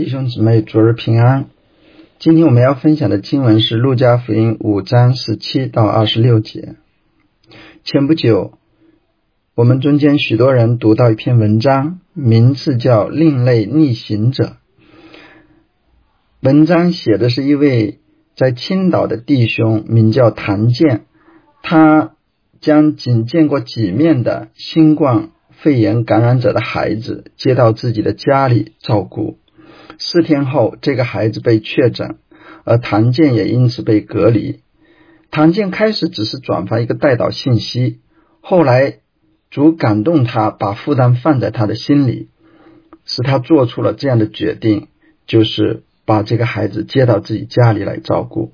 弟兄姊妹，主日平安。今天我们要分享的经文是《路加福音》五章十七到二十六节。前不久，我们中间许多人读到一篇文章，名字叫《另类逆行者》。文章写的是一位在青岛的弟兄，名叫谭健，他将仅见过几面的新冠肺炎感染者的孩子接到自己的家里照顾。四天后，这个孩子被确诊，而唐健也因此被隔离。唐健开始只是转发一个带导信息，后来主感动他，把负担放在他的心里，使他做出了这样的决定，就是把这个孩子接到自己家里来照顾。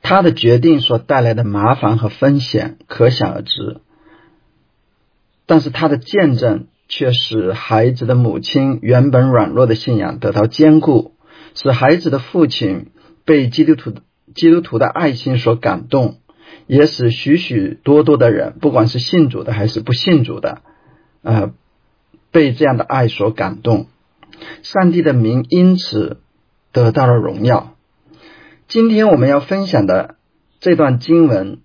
他的决定所带来的麻烦和风险可想而知，但是他的见证。却使孩子的母亲原本软弱的信仰得到坚固，使孩子的父亲被基督徒基督徒的爱心所感动，也使许许多多的人，不管是信主的还是不信主的，呃，被这样的爱所感动。上帝的名因此得到了荣耀。今天我们要分享的这段经文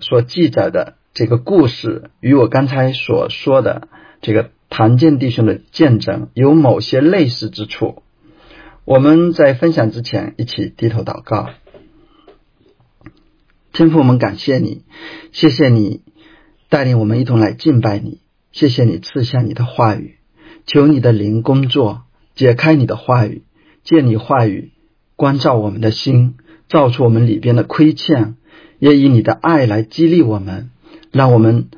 所记载的这个故事，与我刚才所说的。这个谭健弟兄的见证有某些类似之处。我们在分享之前，一起低头祷告。天父，我们感谢你，谢谢你带领我们一同来敬拜你，谢谢你赐下你的话语，求你的灵工作，解开你的话语，借你话语关照我们的心，照出我们里边的亏欠，也以你的爱来激励我们，让我们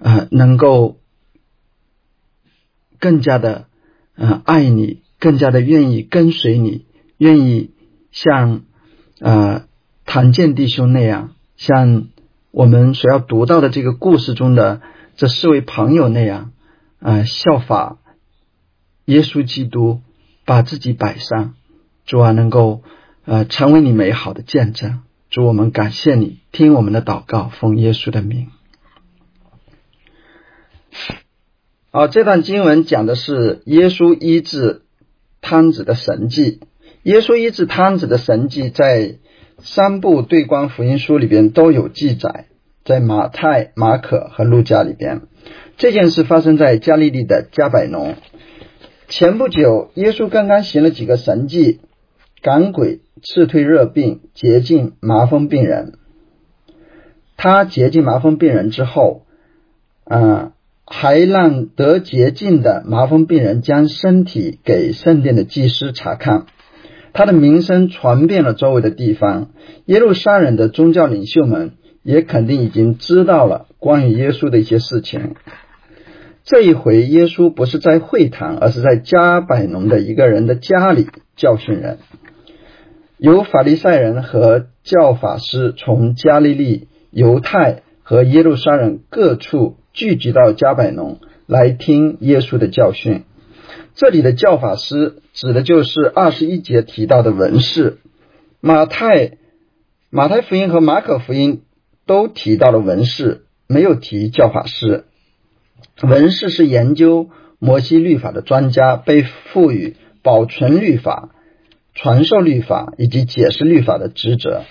呃能够。更加的，嗯，爱你，更加的愿意跟随你，愿意像呃谭健弟兄那样，像我们所要读到的这个故事中的这四位朋友那样，啊，效法耶稣基督，把自己摆上，主啊，能够呃成为你美好的见证。主，我们感谢你，听我们的祷告，奉耶稣的名。好，这段经文讲的是耶稣医治瘫子的神迹。耶稣医治瘫子的神迹，在三部对观福音书里边都有记载，在马太、马可和路加里边。这件事发生在加利利的加百农。前不久，耶稣刚刚行了几个神迹，赶鬼、斥退热病、洁净麻风病人。他洁净麻风病人之后，啊。还让得洁净的麻风病人将身体给圣殿的祭司查看，他的名声传遍了周围的地方。耶路撒冷的宗教领袖们也肯定已经知道了关于耶稣的一些事情。这一回，耶稣不是在会堂，而是在加百农的一个人的家里教训人。有法利赛人和教法师从加利利、犹太和耶路撒冷各处。聚集到加百农来听耶稣的教训。这里的教法师指的就是二十一节提到的文士。马太、马太福音和马可福音都提到了文士，没有提教法师。文士是研究摩西律法的专家，被赋予保存律法、传授律法以及解释律法的职责。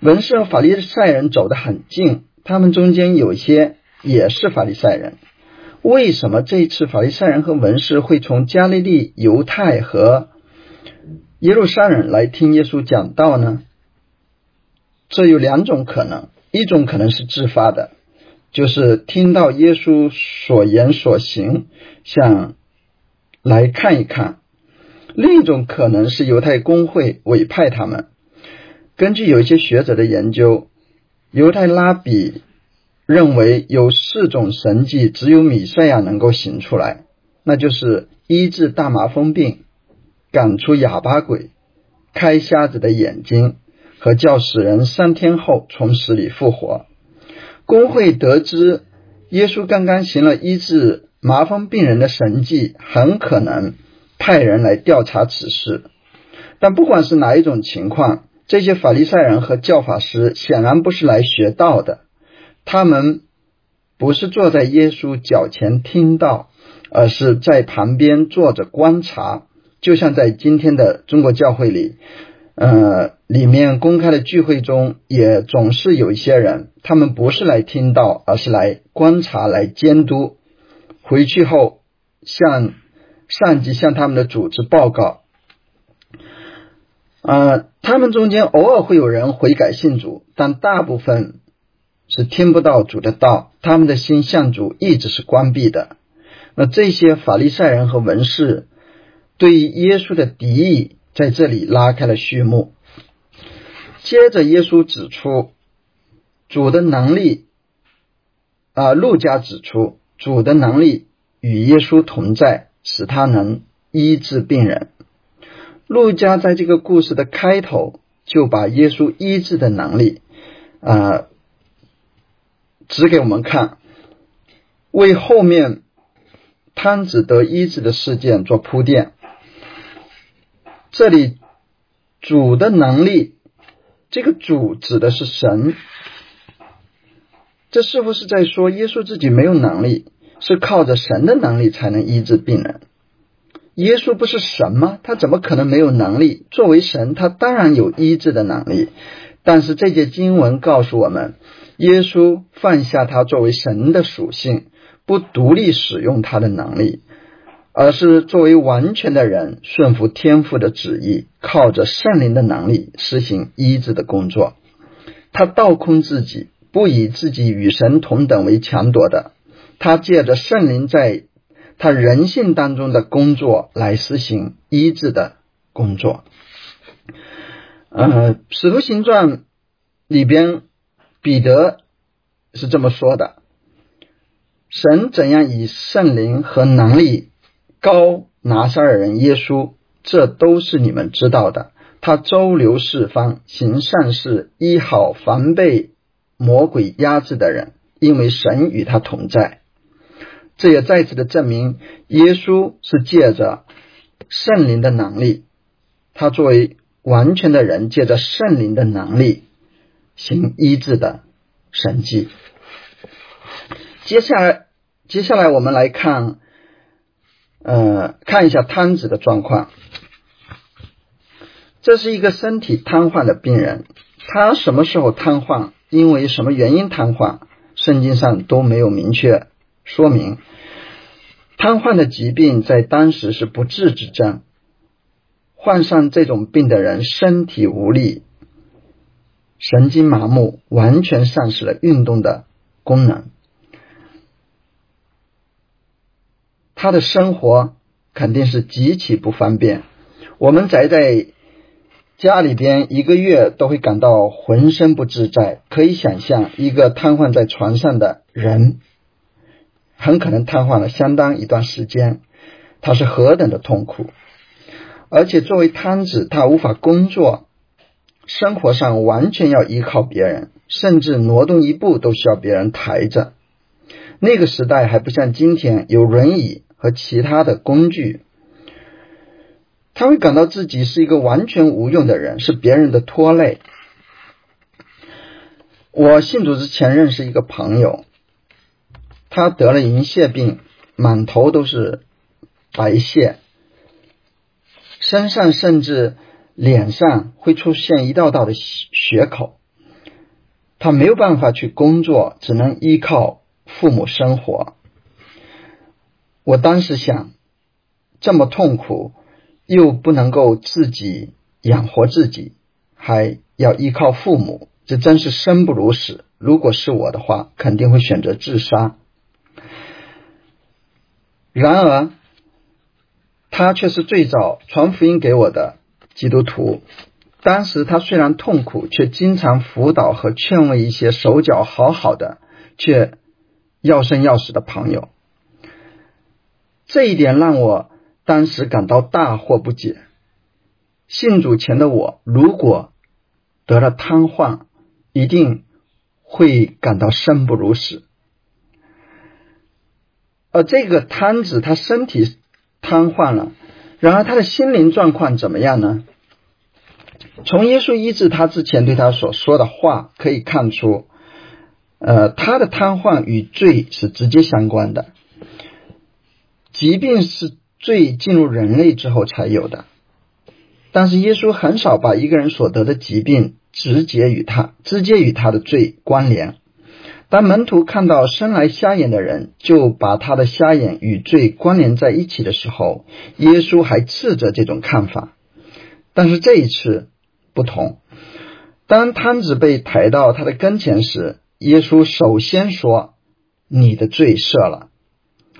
文士和法利赛人走得很近，他们中间有些。也是法利赛人，为什么这一次法利赛人和文士会从加利利、犹太和耶路撒冷来听耶稣讲道呢？这有两种可能，一种可能是自发的，就是听到耶稣所言所行，想来看一看；另一种可能是犹太公会委派他们。根据有一些学者的研究，犹太拉比。认为有四种神迹，只有米赛亚能够行出来，那就是医治大麻风病、赶出哑巴鬼、开瞎子的眼睛和叫死人三天后从死里复活。工会得知耶稣刚刚行了医治麻风病人的神迹，很可能派人来调查此事。但不管是哪一种情况，这些法利赛人和教法师显然不是来学道的。他们不是坐在耶稣脚前听到，而是在旁边坐着观察，就像在今天的中国教会里，呃，里面公开的聚会中，也总是有一些人，他们不是来听到，而是来观察、来监督。回去后向上级、向他们的组织报告。啊，他们中间偶尔会有人悔改信主，但大部分是听不到主的道，他们的心向主一直是关闭的。那这些法利赛人和文士对于耶稣的敌意在这里拉开了序幕。接着，耶稣指出主的能力，啊，路加指出主的能力与耶稣同在，使他能医治病人。路加在这个故事的开头就把耶稣医治的能力，啊，指给我们看，为后面。摊子得医治的事件做铺垫，这里主的能力，这个主指的是神，这是不是在说耶稣自己没有能力，是靠着神的能力才能医治病人。耶稣不是神吗？他怎么可能没有能力？作为神，他当然有医治的能力。但是这节经文告诉我们，耶稣放下他作为神的属性。不独立使用他的能力，而是作为完全的人顺服天父的旨意，靠着圣灵的能力实行医治的工作。他倒空自己，不以自己与神同等为强夺的。他借着圣灵在他人性当中的工作来实行医治的工作。呃，《使徒行传》里边彼得是这么说的。神怎样以圣灵和能力高拿撒尔人耶稣，这都是你们知道的。他周流四方，行善事，医好凡被魔鬼压制的人，因为神与他同在。这也再次的证明，耶稣是借着圣灵的能力，他作为完全的人，借着圣灵的能力行医治的神迹。接下来，接下来我们来看，呃，看一下瘫子的状况。这是一个身体瘫痪的病人，他什么时候瘫痪，因为什么原因瘫痪，圣经上都没有明确说明。瘫痪的疾病在当时是不治之症，患上这种病的人身体无力，神经麻木，完全丧失了运动的功能。他的生活肯定是极其不方便。我们宅在家里边一个月都会感到浑身不自在。可以想象，一个瘫痪在床上的人，很可能瘫痪了相当一段时间，他是何等的痛苦。而且作为瘫子，他无法工作，生活上完全要依靠别人，甚至挪动一步都需要别人抬着。那个时代还不像今天有轮椅和其他的工具，他会感到自己是一个完全无用的人，是别人的拖累。我信主之前认识一个朋友，他得了银屑病，满头都是白屑，身上甚至脸上会出现一道道的血口，他没有办法去工作，只能依靠。父母生活，我当时想，这么痛苦，又不能够自己养活自己，还要依靠父母，这真是生不如死。如果是我的话，肯定会选择自杀。然而，他却是最早传福音给我的基督徒。当时他虽然痛苦，却经常辅导和劝慰一些手脚好好的，却。要生要死的朋友，这一点让我当时感到大惑不解。信主前的我，如果得了瘫痪，一定会感到生不如死。而这个瘫子，他身体瘫痪了，然而他的心灵状况怎么样呢？从耶稣医治他之前对他所说的话可以看出。呃，他的瘫痪与罪是直接相关的。疾病是罪进入人类之后才有的。但是耶稣很少把一个人所得的疾病直接与他直接与他的罪关联。当门徒看到生来瞎眼的人，就把他的瞎眼与罪关联在一起的时候，耶稣还斥责这种看法。但是这一次不同，当摊子被抬到他的跟前时，耶稣首先说：“你的罪赦了。”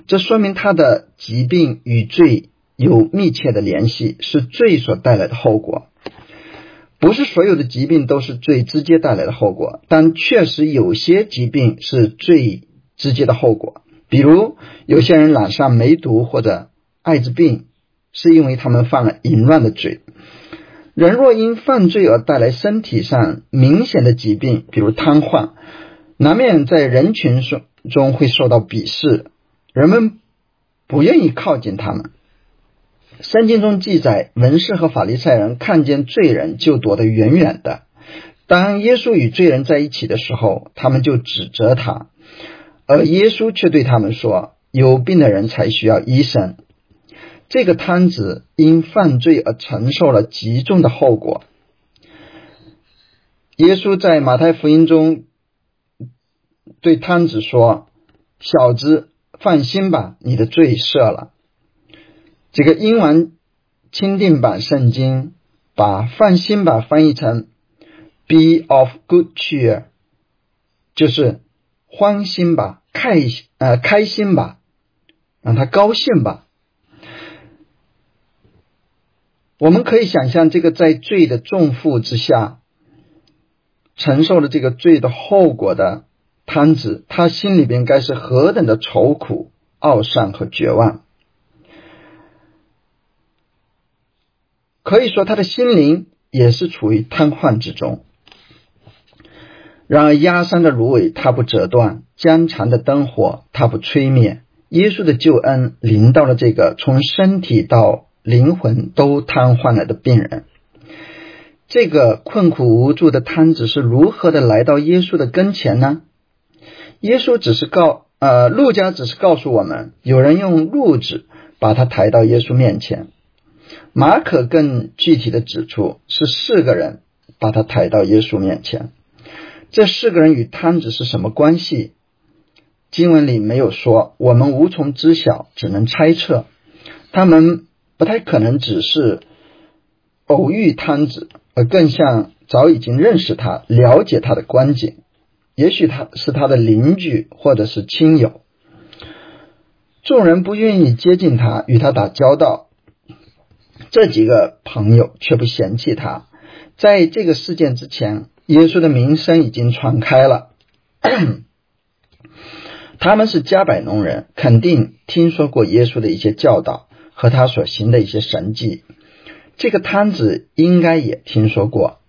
这说明他的疾病与罪。有密切的联系，是罪所带来的后果。不是所有的疾病都是最直接带来的后果，但确实有些疾病是最直接的后果。比如，有些人染上梅毒或者艾滋病，是因为他们犯了淫乱的罪。人若因犯罪而带来身体上明显的疾病，比如瘫痪，难免在人群中中会受到鄙视，人们不愿意靠近他们。圣经中记载，文士和法利赛人看见罪人就躲得远远的。当耶稣与罪人在一起的时候，他们就指责他，而耶稣却对他们说：“有病的人才需要医生。”这个摊子因犯罪而承受了极重的后果。耶稣在马太福音中对摊子说：“小子，放心吧，你的罪赦了。”这个英文钦定版圣经把“放心吧”翻译成 “be of good cheer”，就是欢心吧，开呃开心吧，让他高兴吧。我们可以想象，这个在罪的重负之下承受了这个罪的后果的摊子，他心里边该是何等的愁苦、懊丧和绝望。可以说，他的心灵也是处于瘫痪之中。然而，压伤的芦苇他不折断，僵长的灯火他不吹灭。耶稣的救恩临到了这个从身体到灵魂都瘫痪了的病人。这个困苦无助的摊子是如何的来到耶稣的跟前呢？耶稣只是告呃，路加只是告诉我们，有人用褥子把他抬到耶稣面前。马可更具体的指出，是四个人把他抬到耶稣面前。这四个人与摊子是什么关系？经文里没有说，我们无从知晓，只能猜测。他们不太可能只是偶遇摊子，而更像早已经认识他、了解他的关景。也许他是他的邻居，或者是亲友。众人不愿意接近他，与他打交道。这几个朋友却不嫌弃他。在这个事件之前，耶稣的名声已经传开了。他们是加百农人，肯定听说过耶稣的一些教导和他所行的一些神迹。这个摊子应该也听说过。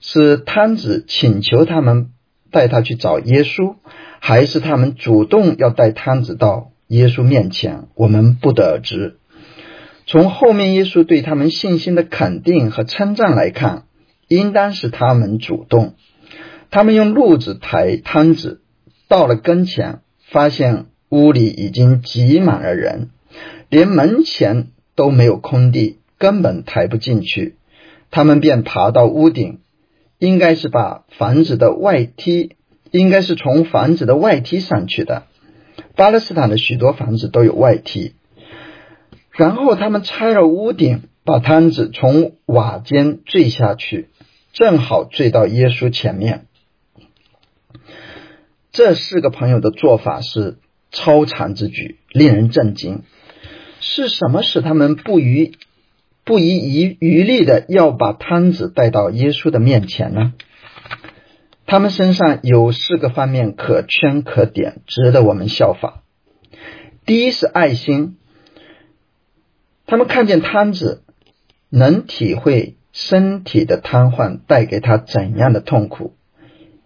是摊子请求他们带他去找耶稣，还是他们主动要带摊子到耶稣面前？我们不得而知。从后面耶稣对他们信心的肯定和称赞来看，应当是他们主动。他们用褥子抬摊子，到了跟前，发现屋里已经挤满了人，连门前都没有空地，根本抬不进去。他们便爬到屋顶，应该是把房子的外梯，应该是从房子的外梯上去的。巴勒斯坦的许多房子都有外梯。然后他们拆了屋顶，把摊子从瓦间坠下去，正好坠到耶稣前面。这四个朋友的做法是超常之举，令人震惊。是什么使他们不遗不遗余余力的要把摊子带到耶稣的面前呢？他们身上有四个方面可圈可点，值得我们效仿。第一是爱心。他们看见瘫子，能体会身体的瘫痪带给他怎样的痛苦，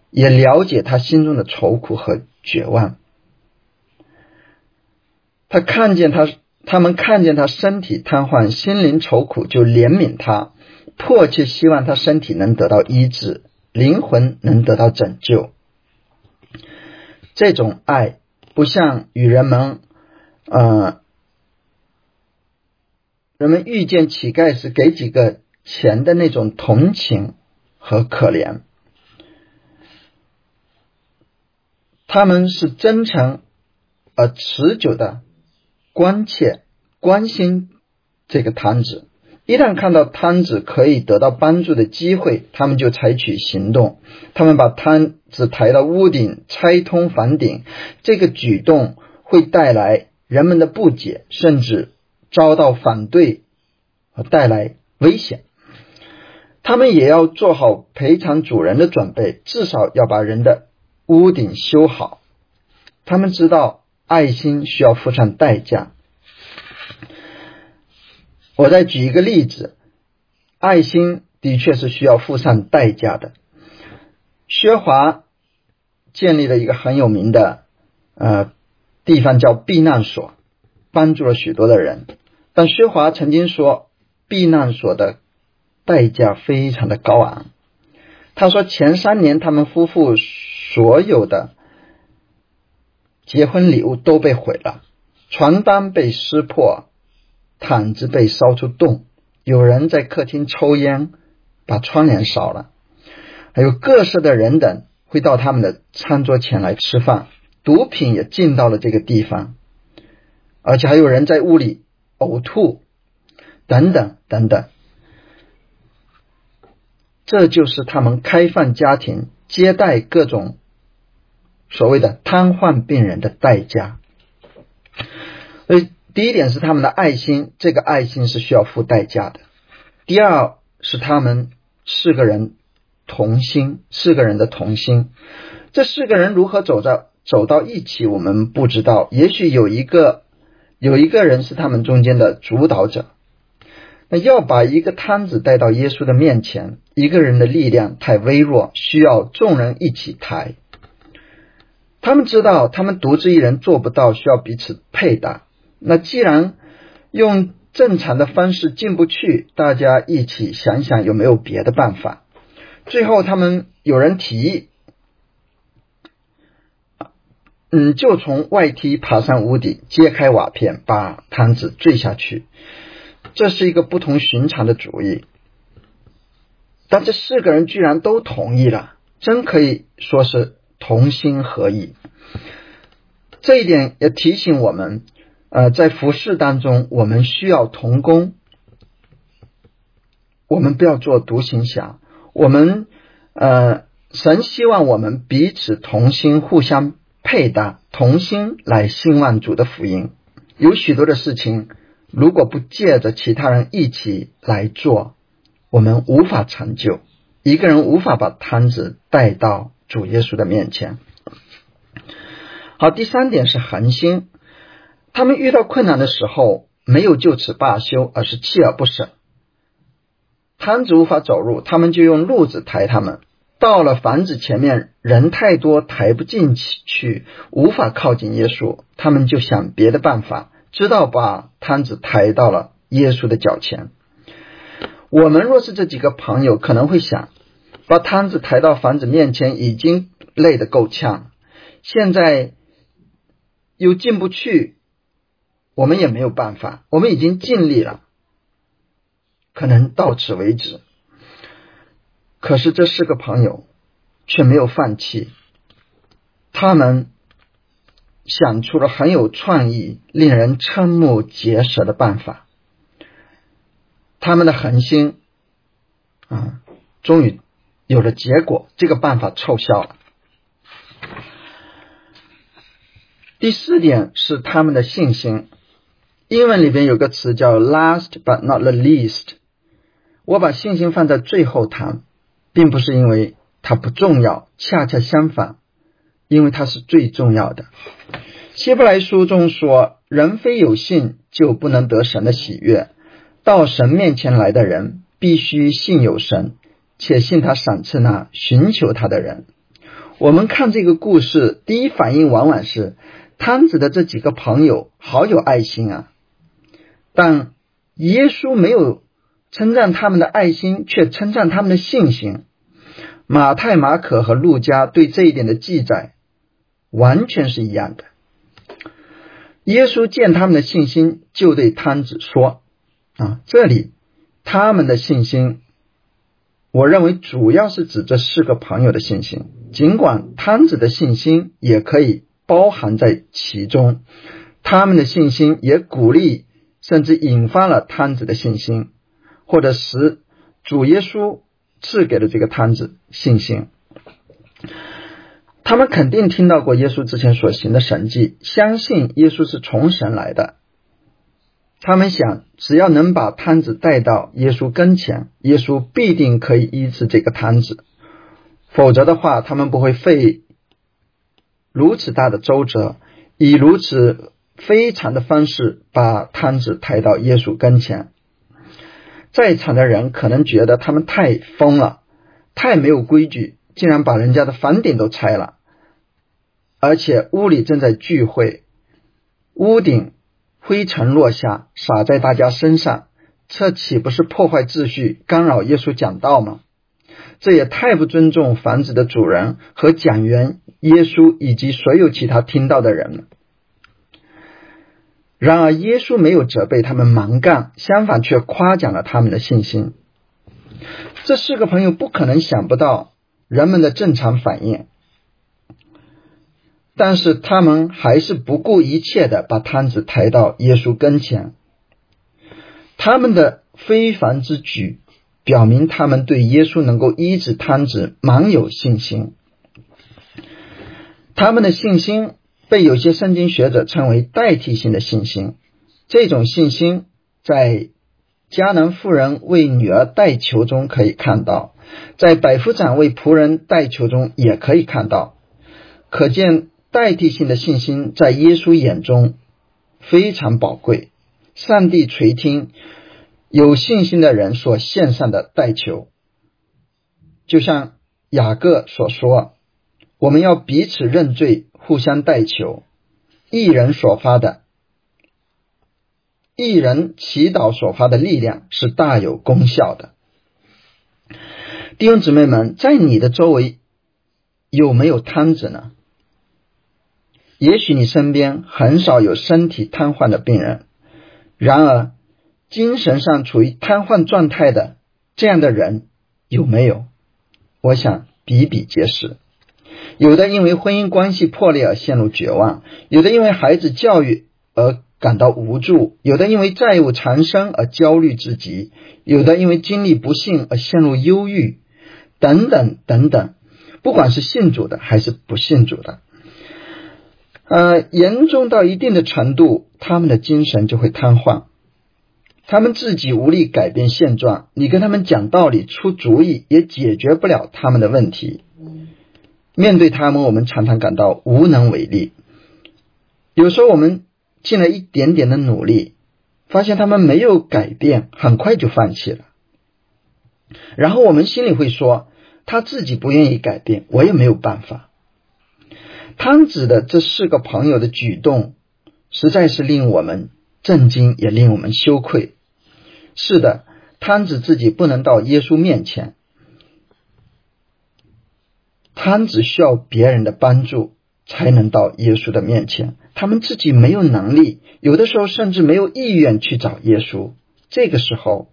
也了解他心中的愁苦和绝望。他看见他，他们看见他身体瘫痪，心灵愁苦，就怜悯他，迫切希望他身体能得到医治，灵魂能得到拯救。这种爱不像与人们，呃。人们遇见乞丐时给几个钱的那种同情和可怜，他们是真诚而持久的关切、关心这个摊子。一旦看到摊子可以得到帮助的机会，他们就采取行动。他们把摊子抬到屋顶，拆通房顶。这个举动会带来人们的不解，甚至遭到反对和带来危险。他们也要做好赔偿主人的准备，至少要把人的屋顶修好。他们知道爱心需要付上代价。我再举一个例子，爱心的确是需要付上代价的。薛华建立了一个很有名的呃地方叫避难所，帮助了许多的人。但薛华曾经说，避难所的代价非常的高昂。他说，前三年他们夫妇所有的结婚礼物都被毁了，床单被撕破。毯子被烧出洞，有人在客厅抽烟，把窗帘烧了，还有各色的人等会到他们的餐桌前来吃饭，毒品也进到了这个地方，而且还有人在屋里呕吐，等等等等，这就是他们开放家庭接待各种所谓的瘫痪病人的代价，所以。第一点是他们的爱心，这个爱心是需要付代价的。第二是他们四个人同心，四个人的同心。这四个人如何走到走到一起，我们不知道。也许有一个有一个人是他们中间的主导者。那要把一个摊子带到耶稣的面前，一个人的力量太微弱，需要众人一起抬。他们知道，他们独自一人做不到，需要彼此配搭。那既然用正常的方式进不去，大家一起想想有没有别的办法。最后，他们有人提议，嗯，就从外梯爬上屋顶，揭开瓦片，把摊子坠下去。这是一个不同寻常的主意，但这四个人居然都同意了，真可以说是同心合意。这一点也提醒我们。呃，在服饰当中，我们需要同工，我们不要做独行侠。我们呃，神希望我们彼此同心，互相配搭，同心来兴旺主的福音。有许多的事情，如果不借着其他人一起来做，我们无法成就。一个人无法把摊子带到主耶稣的面前。好，第三点是恒心。他们遇到困难的时候，没有就此罢休，而是锲而不舍。摊子无法走路，他们就用褥子抬他们。到了房子前面，人太多，抬不进去，无法靠近耶稣，他们就想别的办法，直到把摊子抬到了耶稣的脚前。我们若是这几个朋友，可能会想，把摊子抬到房子面前，已经累得够呛，现在又进不去。我们也没有办法，我们已经尽力了，可能到此为止。可是这四个朋友却没有放弃，他们想出了很有创意、令人瞠目结舌的办法。他们的恒心啊，终于有了结果，这个办法凑效了。第四点是他们的信心。英文里边有个词叫 “last but not the least”，我把信心放在最后谈，并不是因为它不重要，恰恰相反，因为它是最重要的。希伯来书中说：“人非有信，就不能得神的喜悦。到神面前来的人，必须信有神，且信他赏赐那寻求他的人。”我们看这个故事，第一反应往往是摊子的这几个朋友好有爱心啊。但耶稣没有称赞他们的爱心，却称赞他们的信心。马太、马可和路加对这一点的记载完全是一样的。耶稣见他们的信心，就对摊子说：“啊，这里他们的信心，我认为主要是指这四个朋友的信心，尽管摊子的信心也可以包含在其中，他们的信心也鼓励甚至引发了摊子的信心，或者使主耶稣赐给了这个摊子信心。他们肯定听到过耶稣之前所行的神迹，相信耶稣是从神来的。他们想，只要能把摊子带到耶稣跟前，耶稣必定可以医治这个摊子。否则的话，他们不会费如此大的周折，以如此非常的方式把摊子抬到耶稣跟前。在场的人可能觉得他们太疯了，太没有规矩，竟然把人家的房顶都拆了。而且屋里正在聚会，屋顶灰尘落下，洒在大家身上，这岂不是破坏秩序、干扰耶稣讲道吗？这也太不尊重房子的主人和讲员耶稣以及所有其他听到的人了。然而，耶稣没有责备他们蛮干，相反却夸奖了他们的信心。这四个朋友不可能想不到人们的正常反应。但是他们还是不顾一切的把摊子抬到耶稣跟前。他们的非凡之举，表明他们对耶稣能够医治摊子蛮有信心。他们的信心被有些圣经学者称为代替性的信心。这种信心在迦南妇人为女儿代求中可以看到，在百夫长为仆人代求中也可以看到，可见。代替性的信心在耶稣眼中非常宝贵。上帝垂听有信心的人所献上的代求，就像雅各所说：“我们要彼此认罪，互相代求。”一人所发的，一人祈祷所发的力量是大有功效的。弟兄姊妹们，在你的周围有没有摊子呢？也许你身边很少有身体瘫痪的病人，然而精神上处于瘫痪状态的这样的人有没有？我想比比皆是。有的因为婚姻关系破裂而陷入绝望，有的因为孩子教育而感到无助，有的因为债务缠身而焦虑至极，有的因为经历不幸而陷入忧郁，等等等等。不管是信主的还是不信主的。呃，严重到一定的程度，他们的精神就会瘫痪，他们自己无力改变现状。你跟他们讲道理、出主意，也解决不了他们的问题。面对他们，我们常常感到无能为力。有时候我们尽了一点点的努力，发现他们没有改变，很快就放弃了。然后我们心里会说：他自己不愿意改变，我也没有办法。汤子的这四个朋友的举动，实在是令我们震惊，也令我们羞愧。是的，汤子自己不能到耶稣面前，摊子需要别人的帮助才能到耶稣的面前。他们自己没有能力，有的时候甚至没有意愿去找耶稣。这个时候，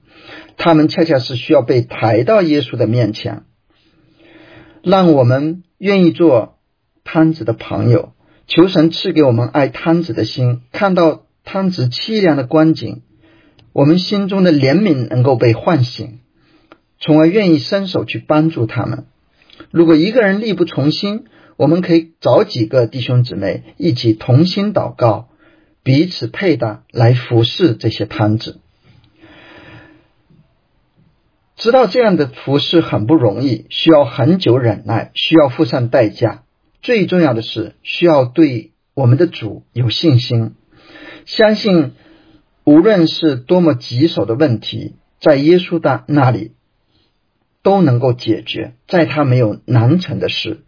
他们恰恰是需要被抬到耶稣的面前。让我们愿意做。摊子的朋友，求神赐给我们爱摊子的心，看到摊子凄凉的光景，我们心中的怜悯能够被唤醒，从而愿意伸手去帮助他们。如果一个人力不从心，我们可以找几个弟兄姊妹一起同心祷告，彼此配搭来服侍这些摊子。知道这样的服侍很不容易，需要很久忍耐，需要付上代价。最重要的是，需要对我们的主有信心，相信无论是多么棘手的问题，在耶稣的那里都能够解决，在他没有难成的事，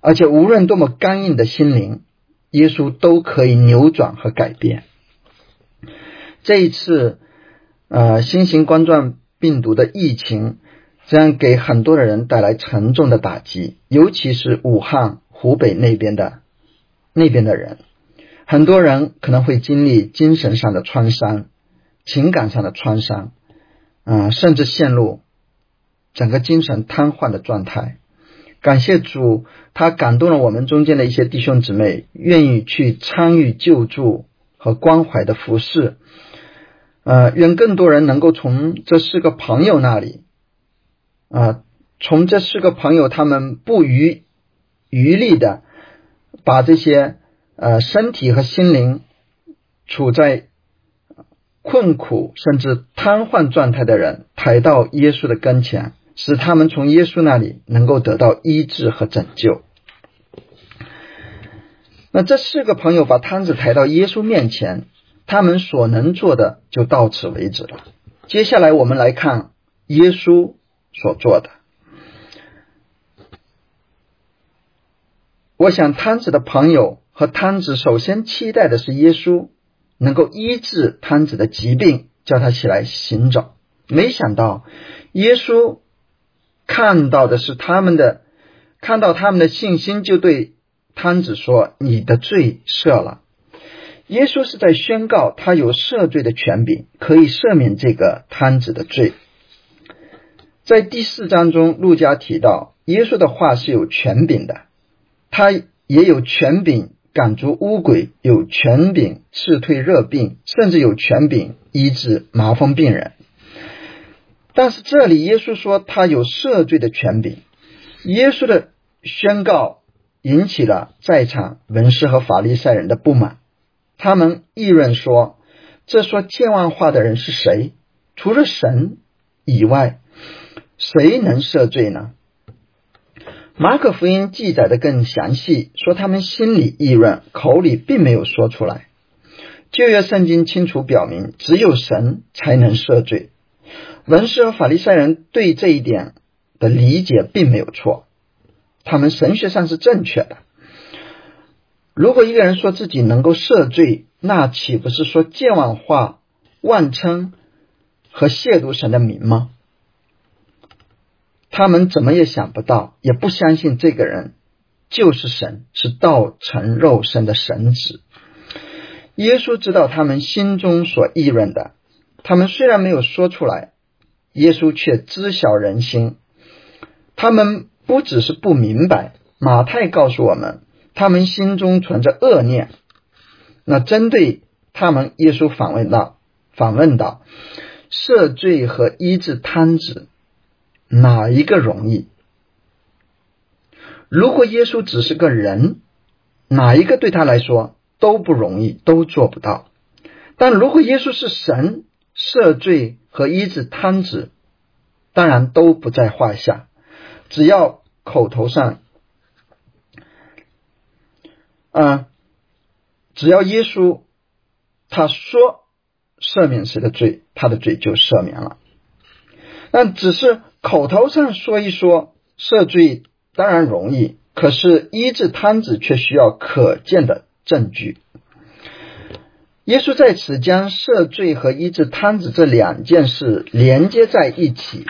而且无论多么刚硬的心灵，耶稣都可以扭转和改变。这一次，呃，新型冠状病毒的疫情，将给很多的人带来沉重的打击，尤其是武汉。湖北那边的那边的人，很多人可能会经历精神上的创伤，情感上的创伤，啊，甚至陷入整个精神瘫痪的状态。感谢主，他感动了我们中间的一些弟兄姊妹，愿意去参与救助和关怀的服饰。呃，愿更多人能够从这四个朋友那里，啊，从这四个朋友他们不遗余力的把这些呃身体和心灵处在困苦甚至瘫痪状态的人抬到耶稣的跟前。使他们从耶稣那里能够得到医治和拯救。那这四个朋友把摊子抬到耶稣面前，他们所能做的就到此为止了。接下来我们来看耶稣所做的。我想摊子的朋友和摊子首先期待的是耶稣能够医治摊子的疾病，叫他起来行走。没想到耶稣。看到的是他们的，看到他们的信心，就对摊子说：“你的罪赦了。”耶稣是在宣告他有赦罪的权柄，可以赦免这个摊子的罪。在第四章中，路加提到耶稣的话是有权柄的，他也有权柄赶逐污鬼，有权柄斥退热病，甚至有权柄医治麻风病人。但是这里耶稣说他有赦罪的权柄，耶稣的宣告引起了在场文士和法利赛人的不满，他们议论说：“这说健忘话的人是谁？除了神以外，谁能赦罪呢？”马可福音记载的更详细，说他们心里议论，口里并没有说出来。旧约圣经清楚表明，只有神才能赦罪。文士和法利赛人对这一点的理解并没有错，他们神学上是正确的。如果一个人说自己能够赦罪，那岂不是说健忘话、妄称和亵渎神的名吗？他们怎么也想不到，也不相信这个人就是神，是道成肉身的神子。耶稣知道他们心中所议论的，他们虽然没有说出来。耶稣却知晓人心，他们不只是不明白。马太告诉我们，他们心中存着恶念。那针对他们，耶稣反问道：“反问道，赦罪和医治瘫子，哪一个容易？如果耶稣只是个人，哪一个对他来说都不容易，都做不到。但如果耶稣是神，赦罪。”和医治瘫子，当然都不在话下。只要口头上，啊，只要耶稣他说赦免谁的罪，他的罪就赦免了。但只是口头上说一说赦罪，当然容易，可是医治瘫子却需要可见的证据。耶稣在此将赦罪和医治瘫子这两件事连接在一起，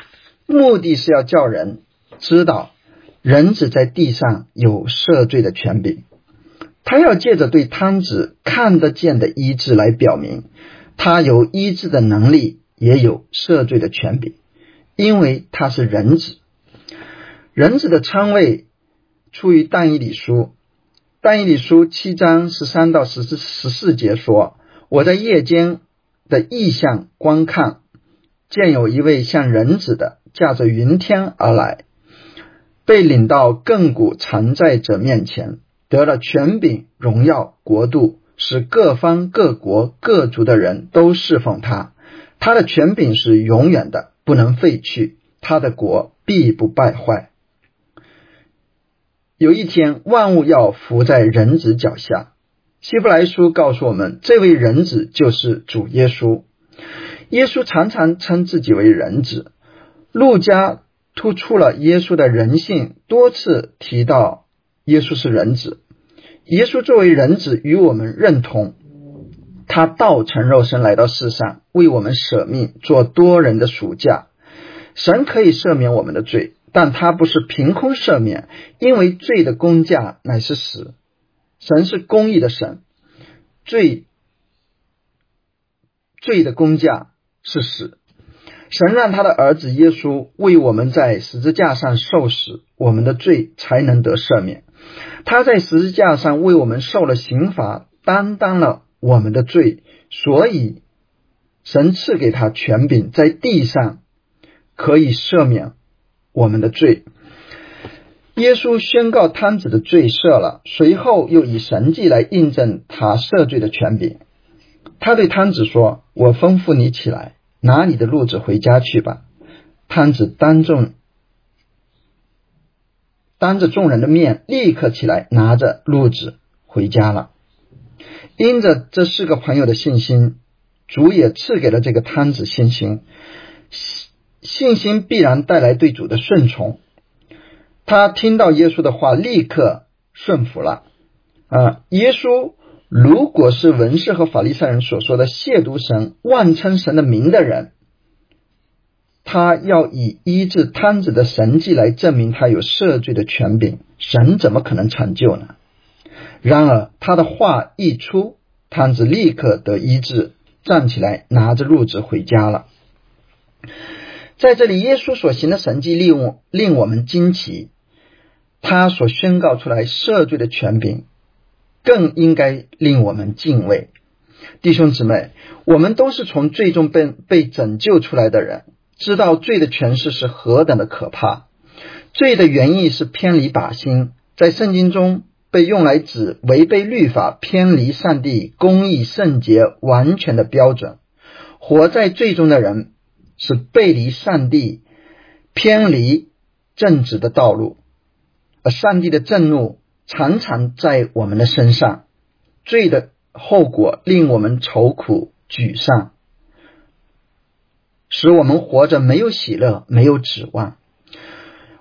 目的是要叫人知道人子在地上有赦罪的权柄。他要借着对瘫子看得见的医治来表明，他有医治的能力，也有赦罪的权柄，因为他是人子。人子的称谓出于但以理书，但以理书七章十三到十四十四节说。我在夜间的异象观看，见有一位像人子的驾着云天而来，被领到亘古常在者面前，得了权柄、荣耀、国度，使各方各国各族的人都侍奉他。他的权柄是永远的，不能废去；他的国必不败坏。有一天，万物要伏在人子脚下。希伯来书告诉我们，这位人子就是主耶稣。耶稣常常称自己为人子。路加突出了耶稣的人性，多次提到耶稣是人子。耶稣作为人子与我们认同，他道成肉身来到世上，为我们舍命做多人的赎价。神可以赦免我们的罪，但他不是凭空赦免，因为罪的工价乃是死。神是公义的神，罪罪的工价是死。神让他的儿子耶稣为我们在十字架上受死，我们的罪才能得赦免。他在十字架上为我们受了刑罚，担当了我们的罪，所以神赐给他权柄，在地上可以赦免我们的罪。耶稣宣告摊子的罪赦了，随后又以神迹来印证他赦罪的权柄。他对摊子说：“我吩咐你起来。”拿你的褥子回家去吧。摊子当众当着众人的面，立刻起来，拿着褥子回家了。因着这四个朋友的信心，主也赐给了这个摊子信心。信心必然带来对主的顺从。他听到耶稣的话，立刻顺服了。啊，耶稣。如果是文士和法利赛人所说的亵渎神、妄称神的名的人，他要以医治瘫子的神迹来证明他有赦罪的权柄，神怎么可能成就呢？然而他的话一出，瘫子立刻得医治，站起来拿着褥子回家了。在这里，耶稣所行的神迹令我令我们惊奇，他所宣告出来赦罪的权柄。更应该令我们敬畏，弟兄姊妹，我们都是从罪中被被拯救出来的人，知道罪的权势是何等的可怕。罪的原意是偏离靶心，在圣经中被用来指违背律法、偏离上帝公义、圣洁、完全的标准。活在罪中的人是背离上帝、偏离正直的道路，上帝的震怒。常常在我们的身上，罪的后果令我们愁苦沮丧，使我们活着没有喜乐，没有指望。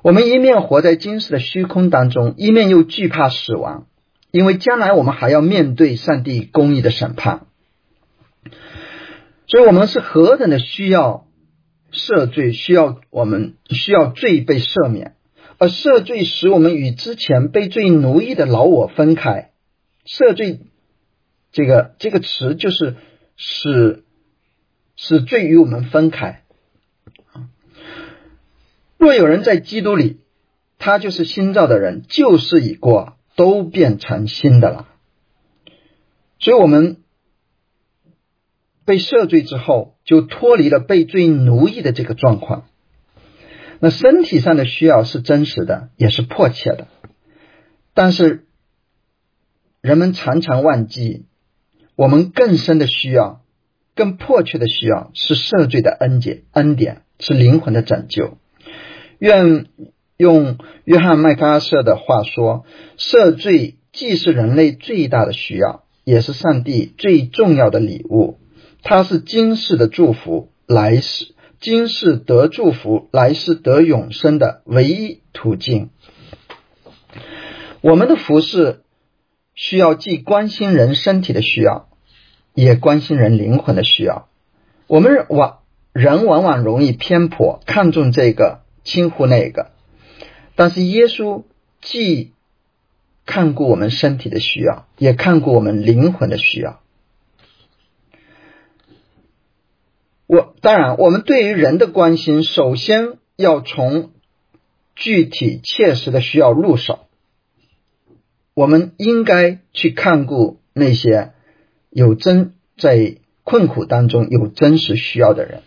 我们一面活在今世的虚空当中，一面又惧怕死亡，因为将来我们还要面对上帝公义的审判。所以，我们是何等的需要赦罪，需要我们需要罪被赦免。而赦罪使我们与之前被罪奴役的老我分开。赦罪这个这个词就是使使罪与我们分开。若有人在基督里，他就是新造的人，旧事已过，都变成新的了。所以，我们被赦罪之后，就脱离了被罪奴役的这个状况。那身体上的需要是真实的，也是迫切的，但是人们常常忘记，我们更深的需要、更迫切的需要是赦罪的恩典，恩典是灵魂的拯救。愿用约翰麦克阿瑟的话说：“赦罪既是人类最大的需要，也是上帝最重要的礼物。它是今世的祝福，来世。”今世得祝福，来世得永生的唯一途径。我们的服饰需要既关心人身体的需要，也关心人灵魂的需要。我们往人往往容易偏颇，看重这个，轻忽那个。但是耶稣既看顾我们身体的需要，也看顾我们灵魂的需要。我当然，我们对于人的关心，首先要从具体切实的需要入手。我们应该去看顾那些有真在困苦当中有真实需要的人，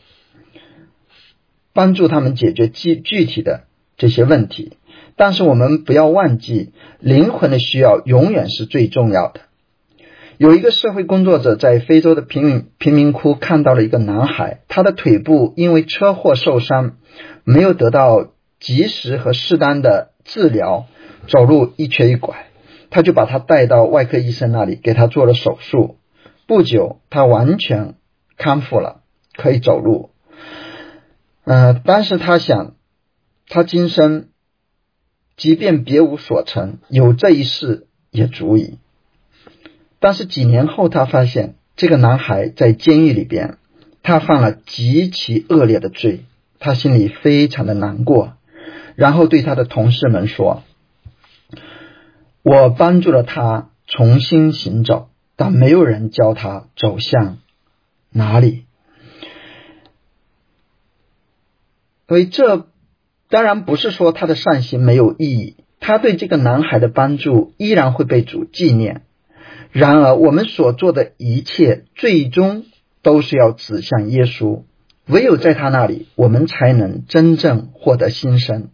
帮助他们解决具具体的这些问题。但是我们不要忘记，灵魂的需要永远是最重要的。有一个社会工作者在非洲的贫民贫民窟看到了一个男孩，他的腿部因为车祸受伤，没有得到及时和适当的治疗，走路一瘸一拐。他就把他带到外科医生那里，给他做了手术。不久，他完全康复了，可以走路。嗯，但是他想，他今生即便别无所成，有这一世也足矣。但是几年后他发现这个男孩在监狱里边他犯了极其恶劣的罪他心里非常的难过。然后对他的同事们说我帮助了他重新行走但没有人教他走向哪里。所以这当然不是说他的善行没有意义他对这个男孩的帮助依然会被主纪念。然而，我们所做的一切，最终都是要指向耶稣。唯有在他那里，我们才能真正获得新生。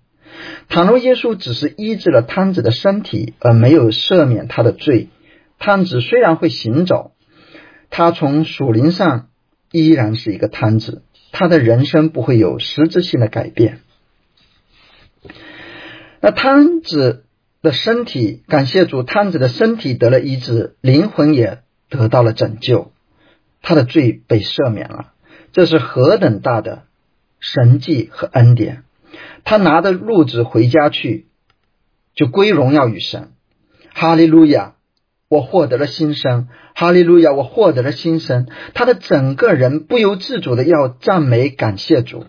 倘若耶稣只是医治了汤子的身体，而没有赦免他的罪，汤子虽然会行走，他从属灵上依然是一个汤子，他的人生不会有实质性的改变。那汤子。的身体，感谢主，汤子的身体得了医治，灵魂也得到了拯救，他的罪被赦免了，这是何等大的神迹和恩典！他拿着褥子回家去，就归荣耀与神。哈利路亚！我获得了新生，哈利路亚！我获得了新生。他的整个人不由自主的要赞美感谢主。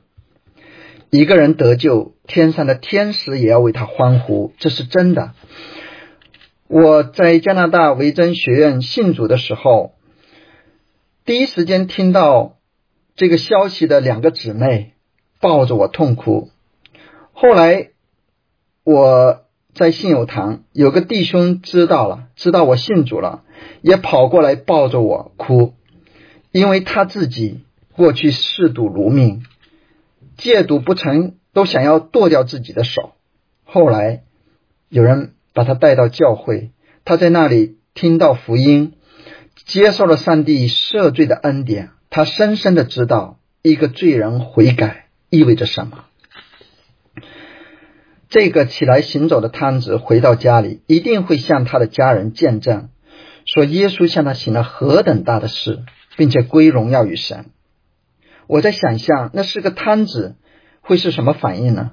一个人得救，天上的天使也要为他欢呼，这是真的。我在加拿大维珍学院信主的时候，第一时间听到这个消息的两个姊妹抱着我痛哭。后来我在信友堂，有个弟兄知道了，知道我信主了，也跑过来抱着我哭，因为他自己过去嗜赌如命。戒赌不成，都想要剁掉自己的手。后来有人把他带到教会，他在那里听到福音，接受了上帝赦罪的恩典。他深深的知道，一个罪人悔改意味着什么。这个起来行走的摊子回到家里，一定会向他的家人见证，说耶稣向他行了何等大的事，并且归荣耀于神。我在想象，那是个摊子，会是什么反应呢？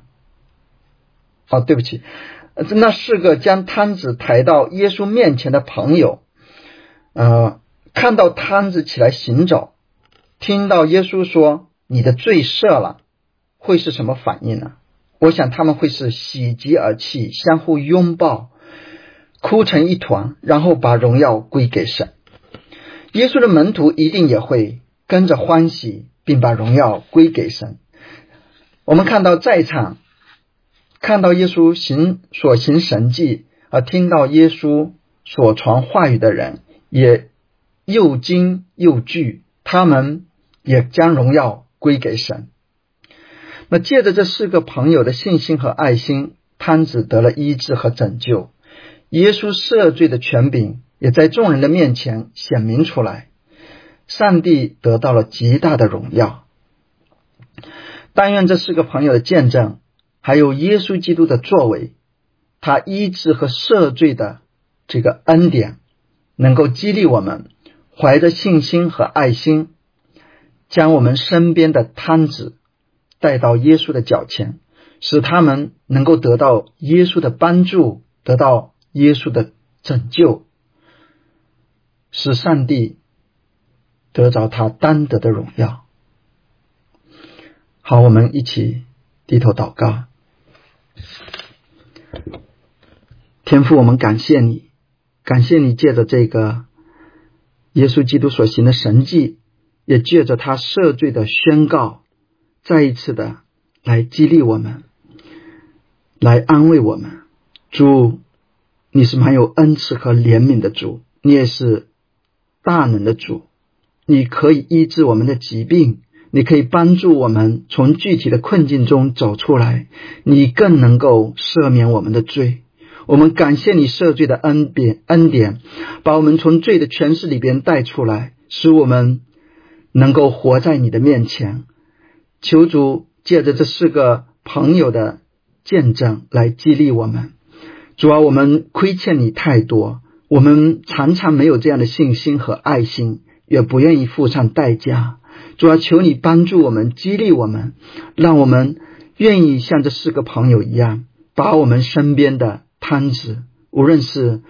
哦，对不起，那是个将摊子抬到耶稣面前的朋友，呃，看到摊子起来行走，听到耶稣说你的罪赦了，会是什么反应呢？我想他们会是喜极而泣，相互拥抱，哭成一团，然后把荣耀归给神。耶稣的门徒一定也会跟着欢喜。并把荣耀归给神。我们看到在场，看到耶稣行所行神迹，而听到耶稣所传话语的人，也又惊又惧，他们也将荣耀归给神。那借着这四个朋友的信心和爱心，摊子得了医治和拯救，耶稣赦罪的权柄也在众人的面前显明出来。上帝得到了极大的荣耀。但愿这四个朋友的见证，还有耶稣基督的作为，他医治和赦罪的这个恩典，能够激励我们，怀着信心和爱心，将我们身边的摊子带到耶稣的脚前，使他们能够得到耶稣的帮助，得到耶稣的拯救，使上帝。得着他单得的荣耀。好，我们一起低头祷告。天父，我们感谢你，感谢你借着这个耶稣基督所行的神迹，也借着他赦罪的宣告，再一次的来激励我们，来安慰我们。主，你是蛮有恩慈和怜悯的主，你也是大能的主。你可以医治我们的疾病，你可以帮助我们从具体的困境中走出来，你更能够赦免我们的罪。我们感谢你赦罪的恩典，恩典把我们从罪的权势里边带出来，使我们能够活在你的面前。求主借着这四个朋友的见证来激励我们。主啊，我们亏欠你太多，我们常常没有这样的信心和爱心。也不愿意付上代价，主要求你帮助我们，激励我们，让我们愿意像这四个朋友一样，把我们身边的摊子，无论是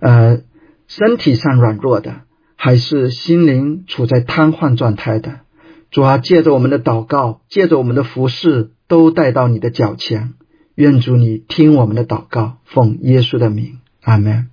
呃身体上软弱的，还是心灵处在瘫痪状态的，主要借着我们的祷告，借着我们的服侍，都带到你的脚前。愿主你听我们的祷告，奉耶稣的名，阿门。